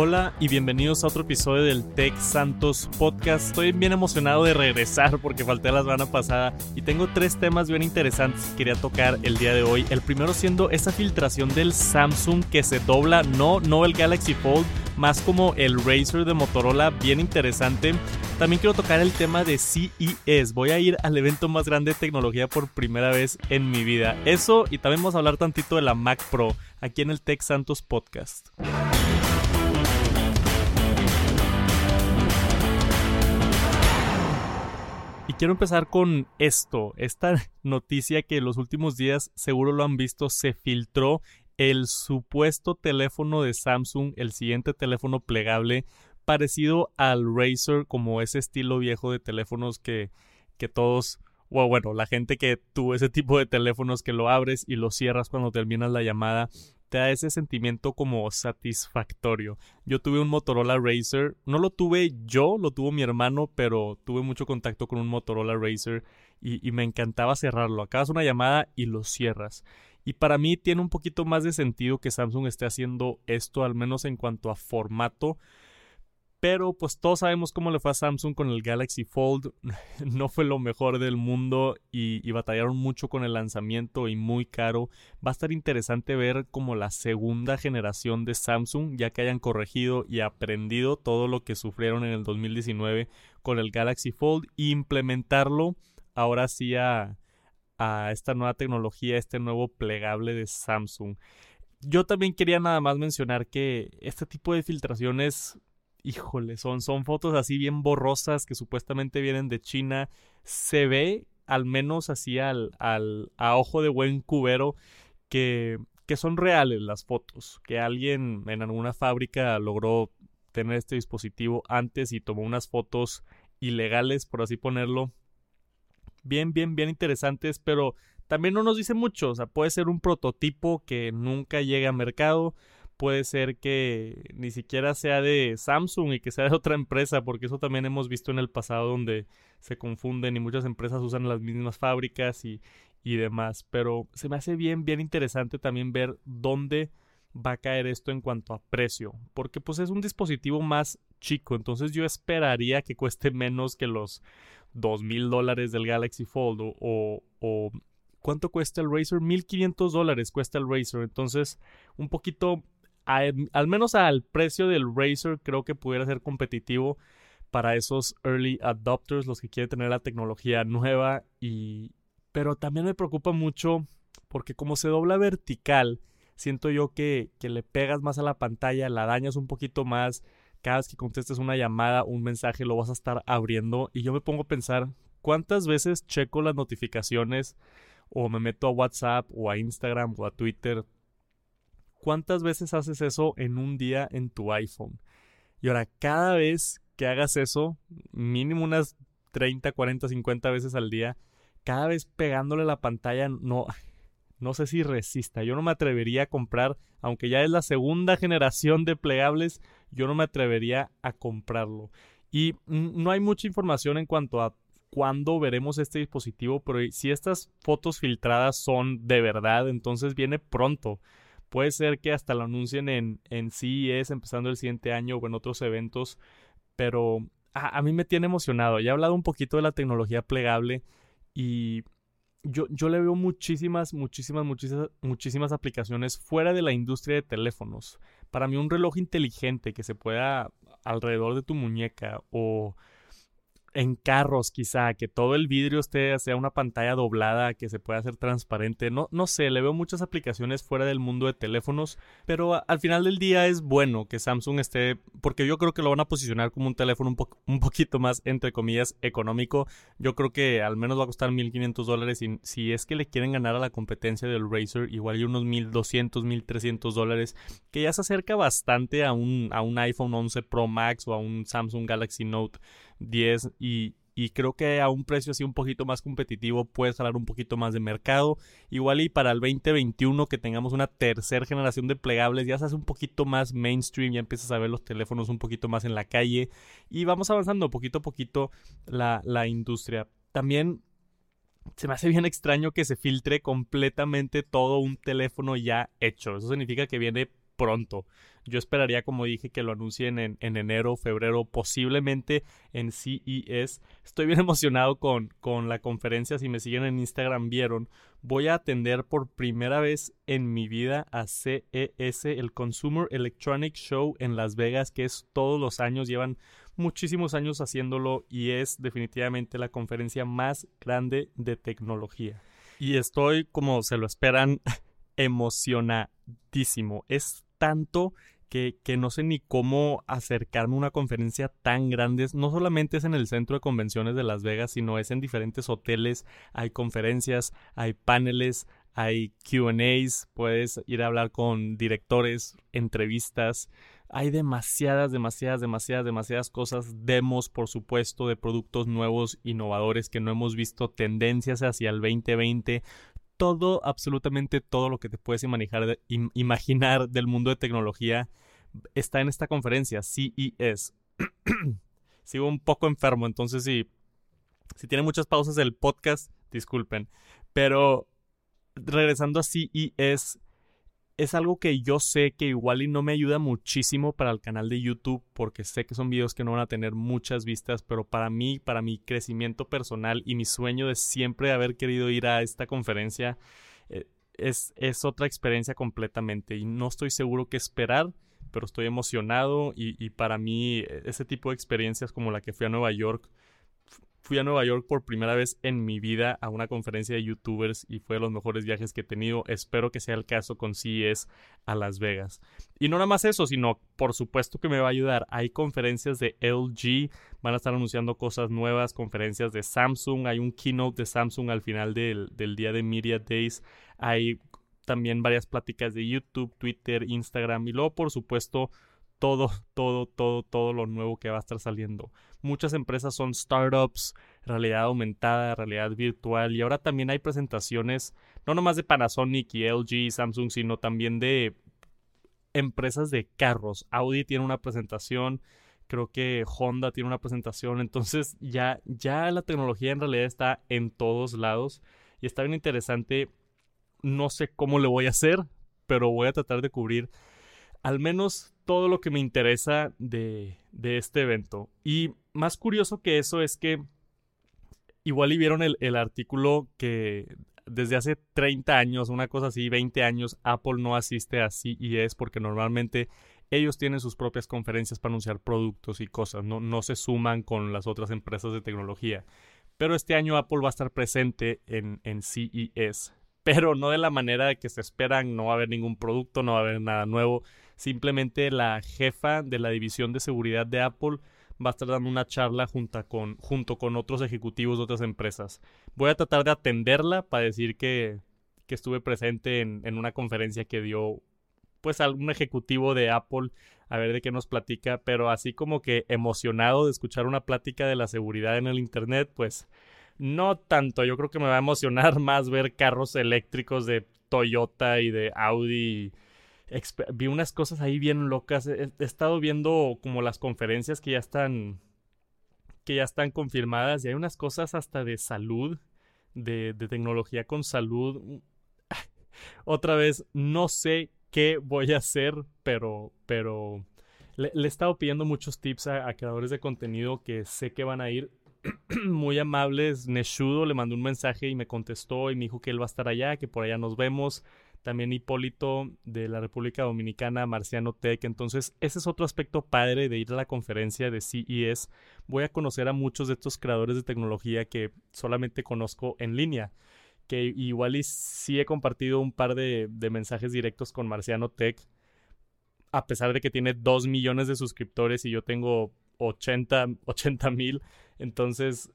Hola y bienvenidos a otro episodio del Tech Santos Podcast. Estoy bien emocionado de regresar porque falté la semana pasada y tengo tres temas bien interesantes que quería tocar el día de hoy. El primero siendo esa filtración del Samsung que se dobla, no, no el Galaxy Fold, más como el Razer de Motorola, bien interesante. También quiero tocar el tema de CES. Voy a ir al evento más grande de tecnología por primera vez en mi vida. Eso y también vamos a hablar tantito de la Mac Pro aquí en el Tech Santos Podcast. Quiero empezar con esto, esta noticia que en los últimos días seguro lo han visto, se filtró el supuesto teléfono de Samsung, el siguiente teléfono plegable, parecido al Razer, como ese estilo viejo de teléfonos que, que todos, o bueno, la gente que tuvo ese tipo de teléfonos que lo abres y lo cierras cuando terminas la llamada, te da ese sentimiento como satisfactorio. Yo tuve un Motorola Racer, no lo tuve yo, lo tuvo mi hermano, pero tuve mucho contacto con un Motorola Racer y, y me encantaba cerrarlo. Acabas una llamada y lo cierras. Y para mí tiene un poquito más de sentido que Samsung esté haciendo esto, al menos en cuanto a formato, pero pues todos sabemos cómo le fue a Samsung con el Galaxy Fold. No fue lo mejor del mundo y, batallaron mucho con el lanzamiento y muy caro. Va a estar interesante ver como la segunda generación de Samsung, ya que hayan corregido y aprendido todo lo que sufrieron en el 2019 con el Galaxy Fold e implementarlo ahora sí a, a esta nueva tecnología, este nuevo plegable de Samsung. Yo también quería nada más mencionar que este tipo de filtraciones híjole, son, son fotos así bien borrosas que supuestamente vienen de China. Se ve, al menos así al, al, a ojo de buen cubero, que, que son reales las fotos, que alguien en alguna fábrica logró tener este dispositivo antes y tomó unas fotos ilegales, por así ponerlo. Bien, bien, bien interesantes, pero también no nos dice mucho. O sea, puede ser un prototipo que nunca llegue a mercado puede ser que ni siquiera sea de Samsung y que sea de otra empresa, porque eso también hemos visto en el pasado donde se confunden y muchas empresas usan las mismas fábricas y, y demás. Pero se me hace bien, bien interesante también ver dónde va a caer esto en cuanto a precio, porque pues es un dispositivo más chico, entonces yo esperaría que cueste menos que los dos mil dólares del Galaxy Fold o, o, ¿cuánto cuesta el Razer? 1500 dólares cuesta el Razer, entonces un poquito al menos al precio del Razer creo que pudiera ser competitivo para esos early adopters, los que quieren tener la tecnología nueva. Y pero también me preocupa mucho porque como se dobla vertical, siento yo que, que le pegas más a la pantalla, la dañas un poquito más, cada vez que contestes una llamada, un mensaje lo vas a estar abriendo. Y yo me pongo a pensar cuántas veces checo las notificaciones o me meto a WhatsApp o a Instagram o a Twitter ¿Cuántas veces haces eso en un día en tu iPhone? Y ahora, cada vez que hagas eso, mínimo unas 30, 40, 50 veces al día, cada vez pegándole la pantalla, no, no sé si resista. Yo no me atrevería a comprar, aunque ya es la segunda generación de plegables, yo no me atrevería a comprarlo. Y no hay mucha información en cuanto a cuándo veremos este dispositivo, pero si estas fotos filtradas son de verdad, entonces viene pronto. Puede ser que hasta lo anuncien en, en CES empezando el siguiente año o en otros eventos, pero a, mí me tiene emocionado. Ya he hablado un poquito de la tecnología plegable y yo, yo le veo muchísimas, muchísimas, muchísimas, muchísimas aplicaciones fuera de la industria de teléfonos. Para mí un reloj inteligente que se pueda alrededor de tu muñeca o en carros quizá, que todo el vidrio esté, sea una pantalla doblada, que se pueda hacer transparente. No, no sé, le veo muchas aplicaciones fuera del mundo de teléfonos, pero al final del día es bueno que Samsung esté, porque yo creo que lo van a posicionar como un teléfono un, un poquito más, entre comillas, económico. Yo creo que al menos va a costar 1.500 dólares y si es que le quieren ganar a la competencia del Razer, igual hay unos 1.200, 1.300 dólares, que ya se acerca bastante a un, a un iPhone 11 Pro Max o a un Samsung Galaxy Note 10 y, y creo que a un precio así un poquito más competitivo puedes hablar un poquito más de mercado. Igual y para el 2021 que tengamos una tercera generación de plegables ya se hace un poquito más mainstream, ya empiezas a ver los teléfonos un poquito más en la calle y vamos avanzando poquito a poquito la, la industria. También se me hace bien extraño que se filtre completamente todo un teléfono ya hecho. Eso significa que viene pronto. Yo esperaría, como dije, que lo anuncien en, enero, febrero, posiblemente en CES. Estoy bien emocionado con, con la conferencia. Si me siguen en Instagram, vieron. Voy a atender por primera vez en mi vida a CES, el Consumer Electronic Show en Las Vegas, que es todos los años. Llevan muchísimos años haciéndolo y es definitivamente la conferencia más grande de tecnología. Y estoy, como se lo esperan, emocionadísimo. Es tanto que, que, no sé ni cómo acercarme a una conferencia tan grande. No solamente es en el centro de convenciones de Las Vegas, sino es en diferentes hoteles. Hay conferencias, hay paneles, hay QAs, puedes ir a hablar con directores, entrevistas. Hay demasiadas, demasiadas, demasiadas, demasiadas cosas, demos, por supuesto, de productos nuevos, innovadores que no hemos visto, tendencias hacia el 2020, todo, absolutamente todo lo que te puedes imaginar, del mundo de tecnología está en esta conferencia, CES. Sigo un poco enfermo, entonces si, si tiene muchas pausas el podcast, disculpen. Pero regresando a CES, es algo que yo sé que igual y no me ayuda muchísimo para el canal de YouTube porque sé que son videos que no van a tener muchas vistas, pero para mí, para mi crecimiento personal y mi sueño de siempre haber querido ir a esta conferencia, eh, es, es, otra experiencia completamente. Y no estoy seguro qué esperar, pero estoy emocionado y, y para mí e, ese tipo de experiencias como la que fui a Nueva York, fui a Nueva York por primera vez en mi vida a una conferencia de youtubers y fue de los mejores viajes que he tenido. Espero que sea el caso con CES a Las Vegas. Y no nada más eso, sino por supuesto que me va a ayudar. Hay conferencias de LG, van a estar anunciando cosas nuevas, conferencias de Samsung, hay un keynote de Samsung al final del, del día de Media Days, hay también varias pláticas de YouTube, Twitter, Instagram y luego por supuesto todo, todo, todo, todo lo nuevo que va a estar saliendo. Muchas empresas son startups, realidad aumentada, realidad virtual y ahora también hay presentaciones no nomás de Panasonic y LG y Samsung, sino también de empresas de carros. Audi tiene una presentación, creo que Honda tiene una presentación, entonces ya ya la tecnología en realidad está en todos lados y está bien interesante. No sé cómo le voy a hacer, pero voy a tratar de cubrir al menos todo lo que me interesa de, este evento. Y más curioso que eso es que igual y vieron el, artículo que desde hace 30 años, una cosa así, 20 años, Apple no asiste a CES porque normalmente ellos tienen sus propias conferencias para anunciar productos y cosas, no, no se suman con las otras empresas de tecnología. Pero este año Apple va a estar presente en, en CES, pero no de la manera que se esperan, no va a haber ningún producto, no va a haber nada nuevo Simplemente la jefa de la división de seguridad de Apple va a estar dando una charla junto con, junto con otros ejecutivos de otras empresas. Voy a tratar de atenderla para decir que, que estuve presente en, en, una conferencia que dio pues algún ejecutivo de Apple a ver de qué nos platica, pero así como que emocionado de escuchar una plática de la seguridad en el Internet, pues no tanto, yo creo que me va a emocionar más ver carros eléctricos de Toyota y de Audi vi unas cosas ahí bien locas. He, estado viendo como las conferencias que ya están que ya están confirmadas y hay unas cosas hasta de salud, de, de tecnología con salud. Otra vez, no sé qué voy a hacer, pero, pero le, he estado pidiendo muchos tips a, creadores de contenido que sé que van a ir muy amables. Neshudo le mandó un mensaje y me contestó y me dijo que él va a estar allá, que por allá nos vemos también Hipólito de la República Dominicana, Marciano Tech. Entonces, ese es otro aspecto padre de ir a la conferencia de CES. Voy a conocer a muchos de estos creadores de tecnología que solamente conozco en línea. Que igual sí he compartido un par de, mensajes directos con Marciano Tech. A pesar de que tiene 2 millones de suscriptores y yo tengo 80 mil. Entonces,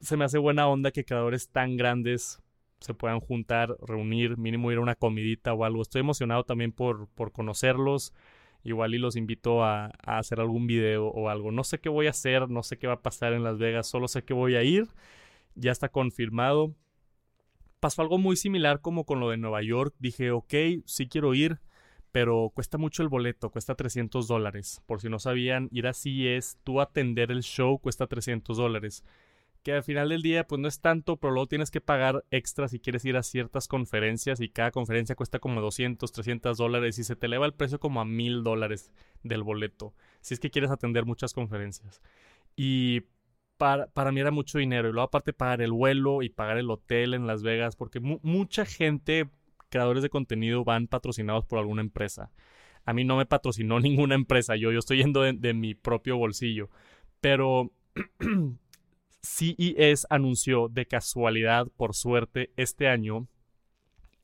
se me hace buena onda que creadores tan grandes se puedan juntar, reunir, mínimo ir a una comidita o algo. Estoy emocionado también por, por conocerlos. Igual y los invito a, a, hacer algún video o algo. No sé qué voy a hacer, no sé qué va a pasar en Las Vegas, solo sé que voy a ir. Ya está confirmado. Pasó algo muy similar como con lo de Nueva York. Dije, ok, sí quiero ir, pero cuesta mucho el boleto, cuesta 300 dólares. Por si no sabían, ir así es, tú atender el show cuesta 300 dólares que al final del día pues no es tanto, pero luego tienes que pagar extra si quieres ir a ciertas conferencias y cada conferencia cuesta como 200, 300 dólares y se te eleva el precio como a mil dólares del boleto, si es que quieres atender muchas conferencias. Y para, para, mí era mucho dinero y luego aparte pagar el vuelo y pagar el hotel en Las Vegas, porque mucha gente, creadores de contenido, van patrocinados por alguna empresa. A mí no me patrocinó ninguna empresa, yo, yo estoy yendo de mi propio bolsillo. Pero CES anunció de casualidad, por suerte, este año.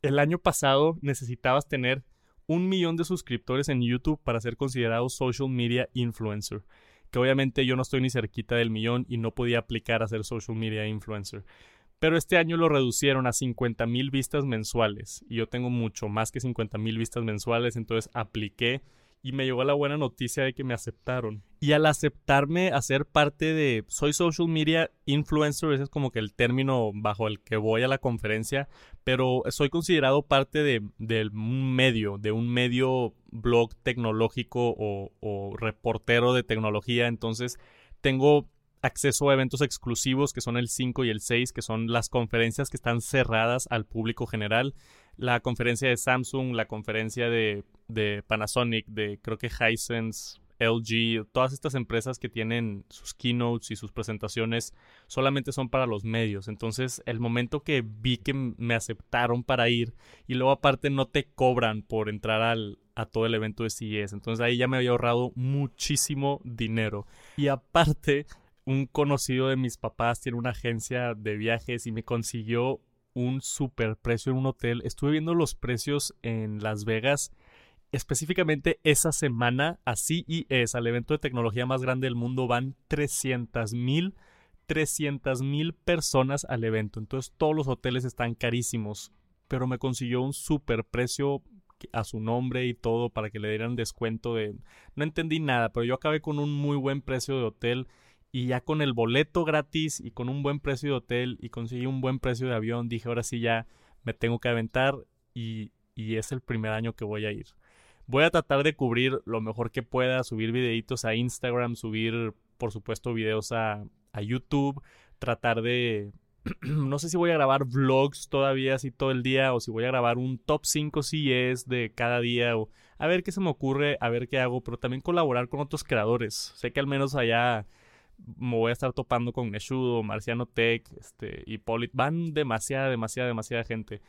El año pasado necesitabas tener un millón de suscriptores en YouTube para ser considerado social media influencer. Que obviamente yo no estoy ni cerquita del millón y no podía aplicar a ser social media influencer. Pero este año lo reducieron a 50 mil vistas mensuales. Y yo tengo mucho más que 50 mil vistas mensuales, entonces apliqué y me llegó la buena noticia de que me aceptaron. Y al aceptarme a ser parte de, soy social media influencer, ese es como que el término bajo el que voy a la conferencia, pero soy considerado parte de, un medio, de un medio blog tecnológico o, o reportero de tecnología, entonces tengo acceso a eventos exclusivos que son el 5 y el 6, que son las conferencias que están cerradas al público general la conferencia de Samsung, la conferencia de, Panasonic, de creo que Hisense, LG, todas estas empresas que tienen sus keynotes y sus presentaciones solamente son para los medios. Entonces, el momento que vi que me aceptaron para ir y luego aparte no te cobran por entrar al, a todo el evento de CES. Entonces ahí ya me había ahorrado muchísimo dinero. Y aparte, un conocido de mis papás tiene una agencia de viajes y me consiguió un super precio en un hotel. Estuve viendo los precios en Las Vegas. Específicamente esa semana a CES, al evento de tecnología más grande del mundo, van 300 mil 300 mil personas al evento. Entonces todos los hoteles están carísimos. Pero me consiguió un super precio a su nombre y todo para que le dieran descuento de... No entendí nada, pero yo acabé con un muy buen precio de hotel y ya con el boleto gratis y con un buen precio de hotel y conseguí un buen precio de avión, dije ahora sí ya me tengo que aventar y, y es el primer año que voy a ir. Voy a tratar de cubrir lo mejor que pueda, subir videitos a Instagram, subir por supuesto videos a, a YouTube, tratar de... no sé si voy a grabar vlogs todavía así todo el día o si voy a grabar un top 5 es de cada día o a ver qué se me ocurre, a ver qué hago, pero también colaborar con otros creadores. Sé que al menos allá me voy a estar topando con Neshudo, Marciano Tech, este, y. Van demasiada, demasiada, demasiada gente.